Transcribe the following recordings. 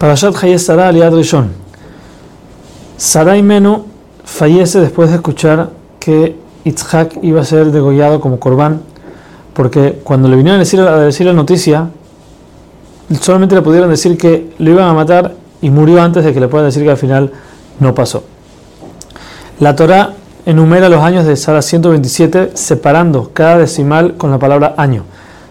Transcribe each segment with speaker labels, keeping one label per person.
Speaker 1: Parashat Hayes Sara Aliad Rishon. Sara y Menu fallece después de escuchar que Itzhak iba a ser degollado como corbán, porque cuando le vinieron a decir, a decir la noticia, solamente le pudieron decir que lo iban a matar y murió antes de que le puedan decir que al final no pasó. La Torah enumera los años de Sara 127 separando cada decimal con la palabra año.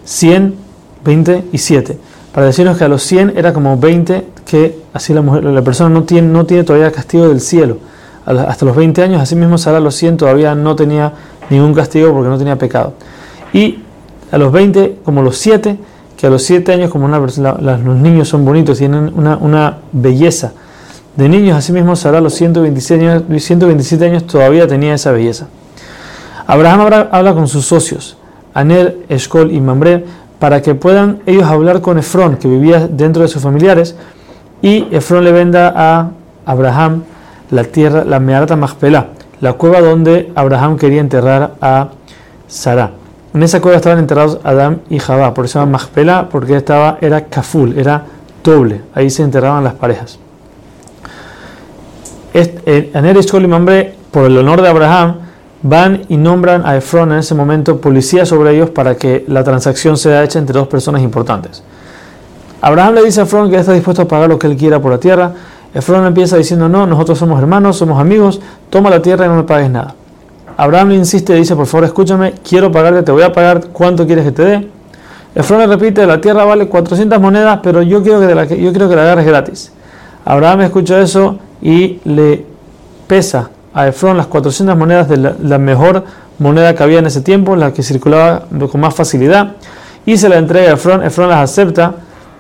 Speaker 1: 100, 20 y 7 para decirnos que a los 100 era como 20, que así la, mujer, la persona no tiene, no tiene todavía castigo del cielo. Hasta los 20 años, así mismo Sara los 100 todavía no tenía ningún castigo porque no tenía pecado. Y a los 20, como los 7, que a los 7 años, como una, los niños son bonitos, tienen una, una belleza de niños, así mismo Sara los 127 años, 127 años todavía tenía esa belleza. Abraham habla con sus socios, Aner, Eshkol y Mamre, para que puedan ellos hablar con Efrón, que vivía dentro de sus familiares, y Efrón le venda a Abraham la tierra, la Mearata Machpelah, la cueva donde Abraham quería enterrar a Sara. En esa cueva estaban enterrados Adán y Jabá, por eso se llama Machpelah, porque estaba, era kaful, era doble, ahí se enterraban las parejas. Aner y Mamre, por el honor de Abraham, van y nombran a Efron en ese momento policía sobre ellos para que la transacción sea hecha entre dos personas importantes. Abraham le dice a Efron que está dispuesto a pagar lo que él quiera por la tierra. Efron empieza diciendo, no, nosotros somos hermanos, somos amigos, toma la tierra y no me pagues nada. Abraham le insiste y dice, por favor escúchame, quiero pagarte, te voy a pagar, ¿cuánto quieres que te dé? Efron le repite, la tierra vale 400 monedas, pero yo quiero que, la, yo quiero que la agarres gratis. Abraham escucha eso y le pesa a Efron las 400 monedas de la, mejor moneda que había en ese tiempo, la que circulaba con más facilidad, y se la entrega a Efron, Efron las acepta,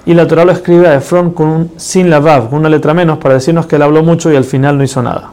Speaker 1: y la Torah lo escribe a Efron con un sin la vav, con una letra menos, para decirnos que él habló mucho y al final no hizo nada.